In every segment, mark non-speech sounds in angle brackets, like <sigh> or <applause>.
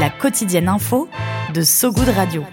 La quotidienne info de So Good Radio.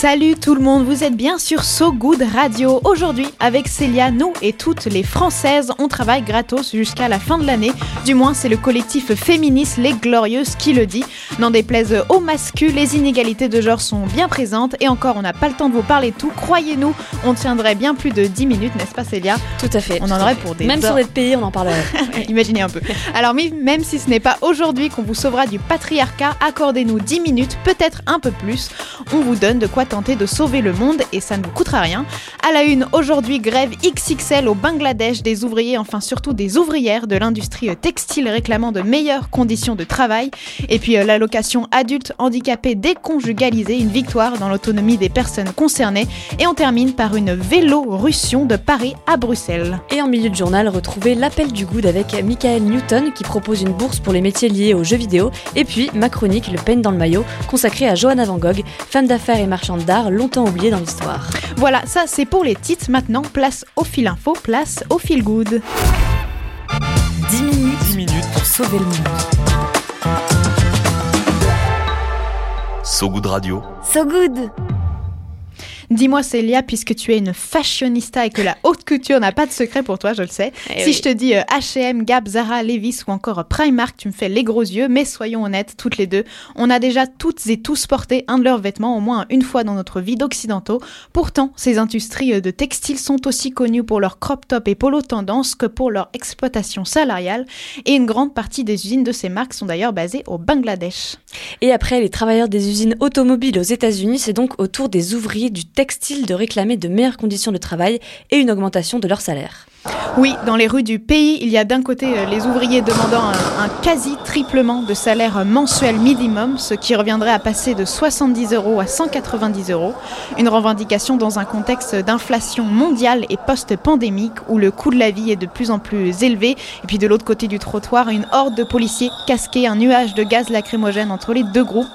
Salut tout le monde, vous êtes bien sur So Good Radio. Aujourd'hui, avec Célia, nous et toutes les Françaises, on travaille gratos jusqu'à la fin de l'année. Du moins, c'est le collectif féministe Les Glorieuses qui le dit. N'en déplaise aux masculins, les inégalités de genre sont bien présentes. Et encore, on n'a pas le temps de vous parler de tout. Croyez-nous, on tiendrait bien plus de 10 minutes, n'est-ce pas Célia? Tout à fait. On en aurait pour des Même sur être payé, on en parlerait. <laughs> Imaginez un peu. Alors, même si ce n'est pas aujourd'hui qu'on vous sauvera du patriarcat, accordez-nous 10 minutes, peut-être un peu plus. On vous donne de quoi tenter de sauver le monde et ça ne vous coûtera rien. À la une, aujourd'hui, grève XXL au Bangladesh des ouvriers, enfin surtout des ouvrières de l'industrie textile réclamant de meilleures conditions de travail. Et puis euh, l'allocation adulte handicapé déconjugalisée, une victoire dans l'autonomie des personnes concernées. Et on termine par une vélorussion de Paris à Bruxelles. Et en milieu de journal, retrouvez l'appel du good avec Michael Newton qui propose une bourse pour les métiers liés aux jeux vidéo. Et puis ma chronique, Le peigne dans le maillot, consacrée à Johanna Van Gogh, femme d'affaires et marchande d'art longtemps oubliée dans l'histoire. Voilà, ça c'est pour les titres. Maintenant, place au fil info, place au fil good. 10 minutes, 10 minutes pour sauver le monde. So Good Radio. So Good Dis-moi Célia, puisque tu es une fashionista et que la haute couture n'a pas de secret pour toi, je le sais. Eh si oui. je te dis euh, H&M, Gap, Zara, Levi's ou encore Primark, tu me fais les gros yeux. Mais soyons honnêtes, toutes les deux, on a déjà toutes et tous porté un de leurs vêtements au moins une fois dans notre vie d'occidentaux. Pourtant, ces industries euh, de textile sont aussi connues pour leur crop top et polo tendance que pour leur exploitation salariale. Et une grande partie des usines de ces marques sont d'ailleurs basées au Bangladesh. Et après les travailleurs des usines automobiles aux États-Unis, c'est donc au tour des ouvriers du textile de réclamer de meilleures conditions de travail et une augmentation de leur salaire. Oui, dans les rues du pays, il y a d'un côté euh, les ouvriers demandant un, un quasi-triplement de salaire mensuel minimum, ce qui reviendrait à passer de 70 euros à 190 euros. Une revendication dans un contexte d'inflation mondiale et post-pandémique où le coût de la vie est de plus en plus élevé. Et puis de l'autre côté du trottoir, une horde de policiers casqués, un nuage de gaz lacrymogène entre les deux groupes.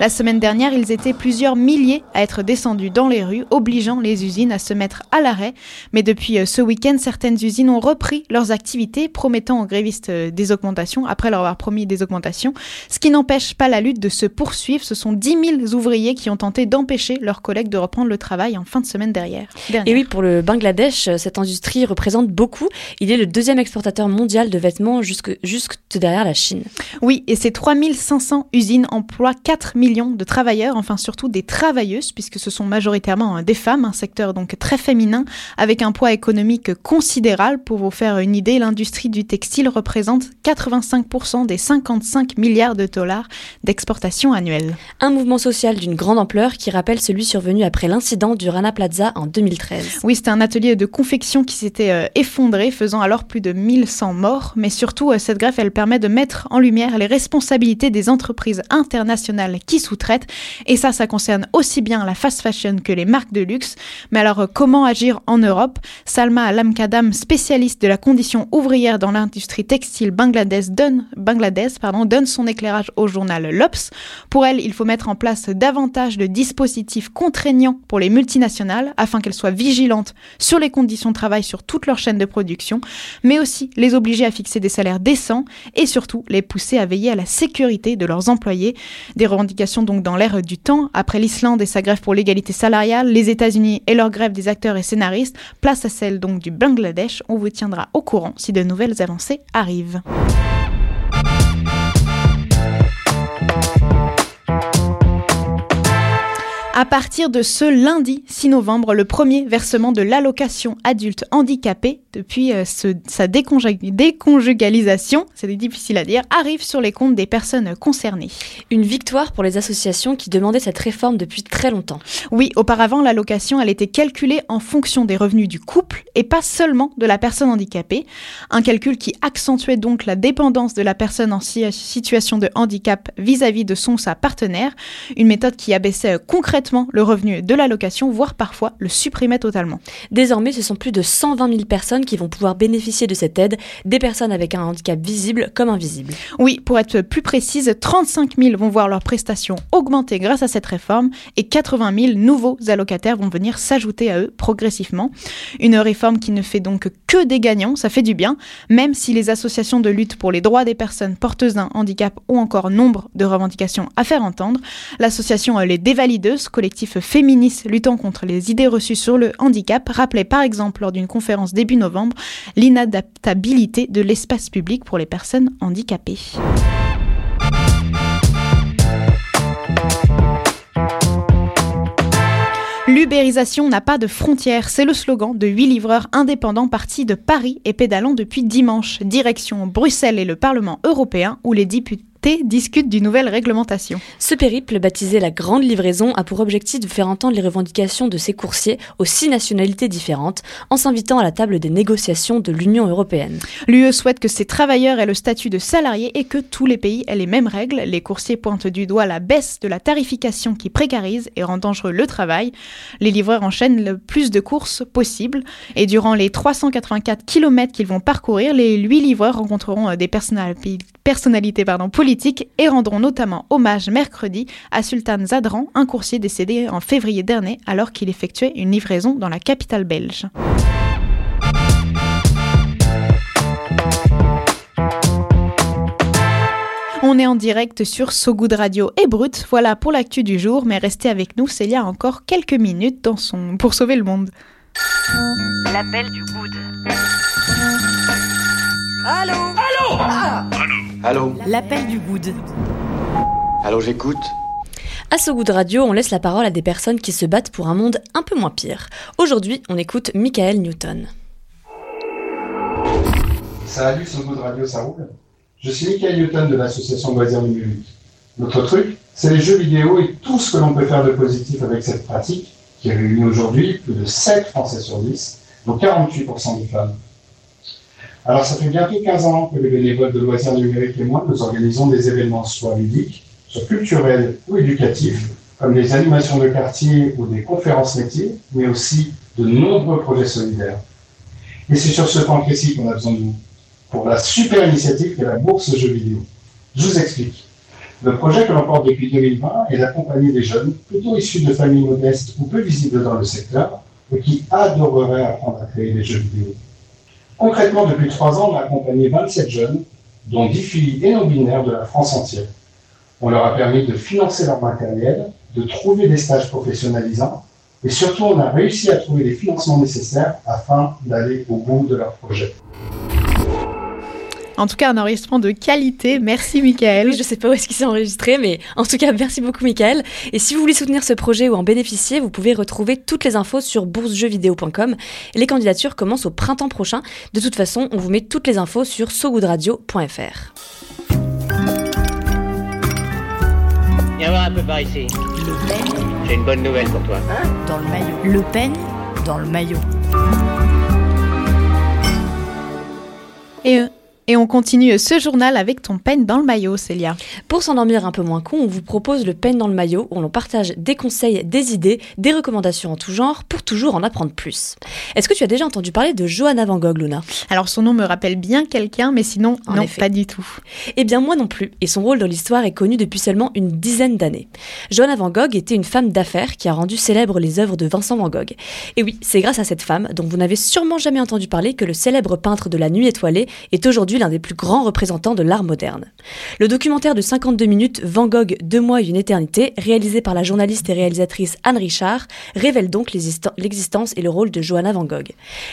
La semaine dernière, ils étaient plusieurs milliers à être descendus dans les rues, obligeant les usines à se mettre à l'arrêt. Mais depuis euh, ce week-end, usines ont repris leurs activités, promettant aux grévistes euh, des augmentations, après leur avoir promis des augmentations, ce qui n'empêche pas la lutte de se poursuivre. Ce sont 10 000 ouvriers qui ont tenté d'empêcher leurs collègues de reprendre le travail en fin de semaine derrière. Et oui, pour le Bangladesh, cette industrie représente beaucoup. Il est le deuxième exportateur mondial de vêtements jusque, jusque derrière la Chine. Oui, et ces 3500 usines emploient 4 millions de travailleurs, enfin surtout des travailleuses, puisque ce sont majoritairement euh, des femmes, un secteur donc très féminin, avec un poids économique considérable. Pour vous faire une idée, l'industrie du textile représente 85% des 55 milliards de dollars d'exportation annuelle. Un mouvement social d'une grande ampleur qui rappelle celui survenu après l'incident du Rana Plaza en 2013. Oui, c'était un atelier de confection qui s'était euh, effondré, faisant alors plus de 1100 morts. Mais surtout, euh, cette greffe, elle permet de mettre en lumière les responsabilités des entreprises internationales qui sous-traitent. Et ça, ça concerne aussi bien la fast fashion que les marques de luxe. Mais alors, euh, comment agir en Europe? Salma Alamkadam, spécialiste de la condition ouvrière dans l'industrie textile bangladesh, donne, pardon, donne son éclairage au journal L'Obs. Pour elle, il faut mettre en place davantage de dispositifs contraignants pour les multinationales afin qu'elles soient vigilantes sur les conditions de travail sur toute leur chaîne de production, mais aussi les obliger à fixer des salaires décents et surtout les pousser à veiller à la sécurité de leurs employés. Des revendications donc dans l'air du temps. Après l'Islande et sa grève pour l'égalité salariale, les États-Unis et leur grève des acteurs et scénaristes, place à celle donc du Bangladesh. On vous tiendra au courant si de nouvelles avancées arrivent. À partir de ce lundi 6 novembre, le premier versement de l'allocation adulte handicapé depuis euh, ce, sa déconjugalisation, c'est difficile à dire, arrive sur les comptes des personnes concernées. Une victoire pour les associations qui demandaient cette réforme depuis très longtemps. Oui, auparavant, l'allocation, elle était calculée en fonction des revenus du couple et pas seulement de la personne handicapée. Un calcul qui accentuait donc la dépendance de la personne en situation de handicap vis-à-vis de son sa partenaire. Une méthode qui abaissait euh, le revenu de l'allocation, voire parfois le supprimait totalement. Désormais, ce sont plus de 120 000 personnes qui vont pouvoir bénéficier de cette aide, des personnes avec un handicap visible comme invisible. Oui, pour être plus précise, 35 000 vont voir leurs prestations augmenter grâce à cette réforme et 80 000 nouveaux allocataires vont venir s'ajouter à eux progressivement. Une réforme qui ne fait donc que des gagnants, ça fait du bien, même si les associations de lutte pour les droits des personnes porteuses d'un handicap ont encore nombre de revendications à faire entendre. L'association Les Dévalideuses collectif féministe luttant contre les idées reçues sur le handicap, rappelait par exemple lors d'une conférence début novembre l'inadaptabilité de l'espace public pour les personnes handicapées. L'ubérisation n'a pas de frontières, c'est le slogan de huit livreurs indépendants partis de Paris et pédalant depuis dimanche, direction Bruxelles et le Parlement européen où les discute d'une nouvelle réglementation. Ce périple, baptisé la Grande Livraison, a pour objectif de faire entendre les revendications de ses coursiers aux six nationalités différentes, en s'invitant à la table des négociations de l'Union européenne. L'UE souhaite que ces travailleurs aient le statut de salariés et que tous les pays aient les mêmes règles. Les coursiers pointent du doigt la baisse de la tarification qui précarise et rend dangereux le travail. Les livreurs enchaînent le plus de courses possible et durant les 384 km qu'ils vont parcourir, les huit livreurs rencontreront des personnalités pardon, politiques et rendront notamment hommage mercredi à Sultan Zadran, un coursier décédé en février dernier alors qu'il effectuait une livraison dans la capitale belge. On est en direct sur So Good Radio et Brut. Voilà pour l'actu du jour, mais restez avec nous, Célia a encore quelques minutes dans son... pour sauver le monde. L'appel du Good. Allô? Allô? Ah Allô? L'appel du good. Allô, j'écoute à ce goût de radio, on laisse la parole à des personnes qui se battent pour un monde un peu moins pire. Aujourd'hui, on écoute Michael Newton. Salut, ce goût de radio, ça roule? Je suis Michael Newton de l'association Loisirs Numérique. Notre truc, c'est les jeux vidéo et tout ce que l'on peut faire de positif avec cette pratique, qui réunit aujourd'hui plus de 7 Français sur 10, dont 48% des femmes. Alors, ça fait bientôt 15 ans que les bénévoles de loisirs numériques et moi, nous organisons des événements soit ludiques, soit culturels ou éducatifs, comme des animations de quartier ou des conférences métiers, mais aussi de nombreux projets solidaires. Et c'est sur ce point précis qu'on a besoin de vous, pour la super initiative qu'est la bourse jeux vidéo. Je vous explique. Le projet que l'on porte depuis 2020 est d'accompagner des jeunes, plutôt issus de familles modestes ou peu visibles dans le secteur, et qui adoreraient apprendre à créer des jeux vidéo. Concrètement, depuis trois ans, on a accompagné 27 jeunes, dont 10 filles et non-binaires de la France entière. On leur a permis de financer leur matériel, de trouver des stages professionnalisants, et surtout, on a réussi à trouver les financements nécessaires afin d'aller au bout de leur projet. En tout cas, un enregistrement de qualité. Merci, Michael. je ne sais pas où est-ce qu'il s'est enregistré, mais en tout cas, merci beaucoup, Michael. Et si vous voulez soutenir ce projet ou en bénéficier, vous pouvez retrouver toutes les infos sur boursejeuxvideo.com. Les candidatures commencent au printemps prochain. De toute façon, on vous met toutes les infos sur sogoodradio.fr. Viens voir un peu par ici. J'ai une bonne nouvelle pour toi. Hein? Dans le maillot. Le Pen dans le maillot. Et eux et on continue ce journal avec ton peine dans le maillot, Célia. Pour s'endormir un peu moins con, on vous propose le peine dans le maillot où l'on partage des conseils, des idées, des recommandations en tout genre pour toujours en apprendre plus. Est-ce que tu as déjà entendu parler de Johanna Van Gogh, Luna? Alors son nom me rappelle bien quelqu'un, mais sinon, non, pas du tout. Eh bien, moi non plus. Et son rôle dans l'histoire est connu depuis seulement une dizaine d'années. Johanna Van Gogh était une femme d'affaires qui a rendu célèbres les œuvres de Vincent Van Gogh. Et oui, c'est grâce à cette femme, dont vous n'avez sûrement jamais entendu parler, que le célèbre peintre de la nuit étoilée est aujourd'hui l'un des plus grands représentants de l'art moderne. Le documentaire de 52 minutes Van Gogh, deux mois et une éternité, réalisé par la journaliste et réalisatrice Anne Richard, révèle donc l'existence et le rôle de Johanna Van Gogh.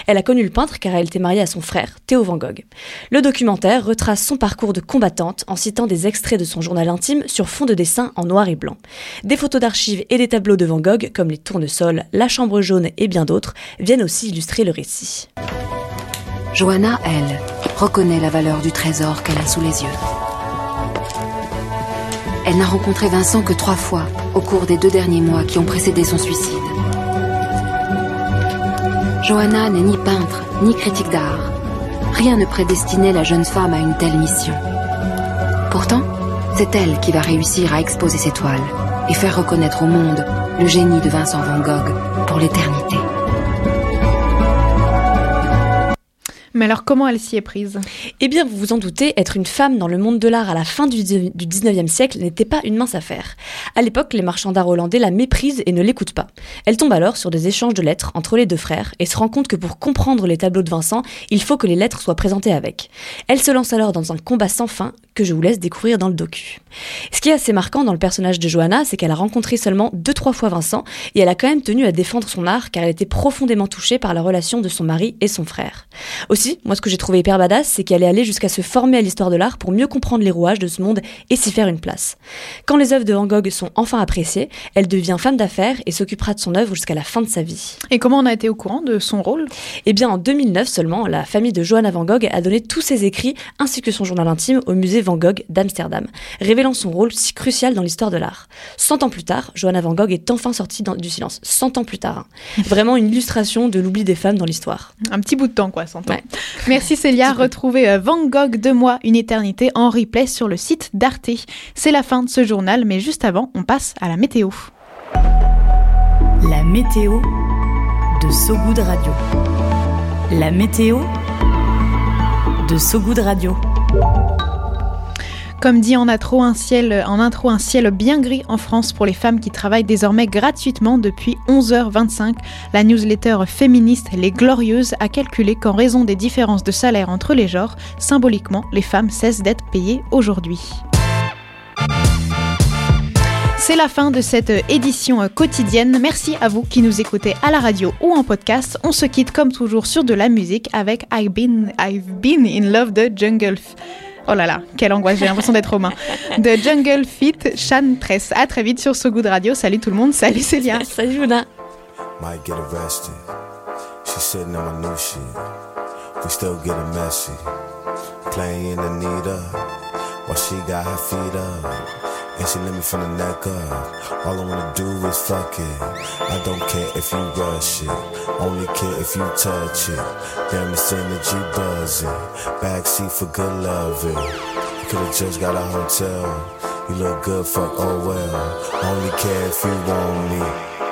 Elle a connu le peintre car elle était mariée à son frère, Théo Van Gogh. Le documentaire retrace son parcours de combattante en citant des extraits de son journal intime sur fond de dessin en noir et blanc. Des photos d'archives et des tableaux de Van Gogh, comme les tournesols, la chambre jaune et bien d'autres, viennent aussi illustrer le récit. Johanna, elle, reconnaît la valeur du trésor qu'elle a sous les yeux. Elle n'a rencontré Vincent que trois fois au cours des deux derniers mois qui ont précédé son suicide. Johanna n'est ni peintre, ni critique d'art. Rien ne prédestinait la jeune femme à une telle mission. Pourtant, c'est elle qui va réussir à exposer ses toiles et faire reconnaître au monde le génie de Vincent Van Gogh pour l'éternité. Mais alors comment elle s'y est prise? Eh bien, vous vous en doutez, être une femme dans le monde de l'art à la fin du 19e siècle n'était pas une mince affaire. À l'époque, les marchands d'art hollandais la méprisent et ne l'écoutent pas. Elle tombe alors sur des échanges de lettres entre les deux frères et se rend compte que pour comprendre les tableaux de Vincent, il faut que les lettres soient présentées avec. Elle se lance alors dans un combat sans fin que je vous laisse découvrir dans le docu. Ce qui est assez marquant dans le personnage de Johanna, c'est qu'elle a rencontré seulement deux trois fois Vincent et elle a quand même tenu à défendre son art car elle était profondément touchée par la relation de son mari et son frère. Aussi, moi ce que j'ai trouvé hyper badass, c'est qu'elle est allée jusqu'à se former à l'histoire de l'art pour mieux comprendre les rouages de ce monde et s'y faire une place. Quand les œuvres de Van Gogh sont enfin appréciées, elle devient femme d'affaires et s'occupera de son œuvre jusqu'à la fin de sa vie. Et comment on a été au courant de son rôle? Eh bien en 2009 seulement, la famille de Johanna Van Gogh a donné tous ses écrits ainsi que son journal intime au musée Van Gogh d'Amsterdam, révélant son rôle si crucial dans l'histoire de l'art. Cent ans plus tard, Johanna Van Gogh est enfin sortie du silence. Cent ans plus tard. Hein. Vraiment une illustration de l'oubli des femmes dans l'histoire. Un petit bout de temps quoi, cent ans. Merci Célia. Retrouvez euh, Van Gogh de moi une éternité en replay sur le site d'Arte. C'est la fin de ce journal, mais juste avant, on passe à la météo. La météo de Sogoud Radio. La météo de Sogoud Radio. Comme dit en intro, un ciel, en intro, un ciel bien gris en France pour les femmes qui travaillent désormais gratuitement depuis 11h25. La newsletter féministe Les Glorieuses a calculé qu'en raison des différences de salaire entre les genres, symboliquement, les femmes cessent d'être payées aujourd'hui. C'est la fin de cette édition quotidienne. Merci à vous qui nous écoutez à la radio ou en podcast. On se quitte comme toujours sur de la musique avec I've Been, I've been in Love the Jungle. Oh là là, quelle angoisse, j'ai l'impression d'être mains. De Jungle Fit, Shan Tress. À très vite sur So Good Radio. Salut tout le monde, salut Célia. <laughs> salut Luna. Might get arrested. She's sitting on my new shit. We still getting messy. Playing Anita while she got her feet up. And she let me from the neck up. All I wanna do is fuck it. I don't care if you rush it. Only care if you touch it. Damn, it's energy buzzing. Backseat for good loving. You eh. could've just got a hotel. You look good, fuck, oh well. Only care if you want me.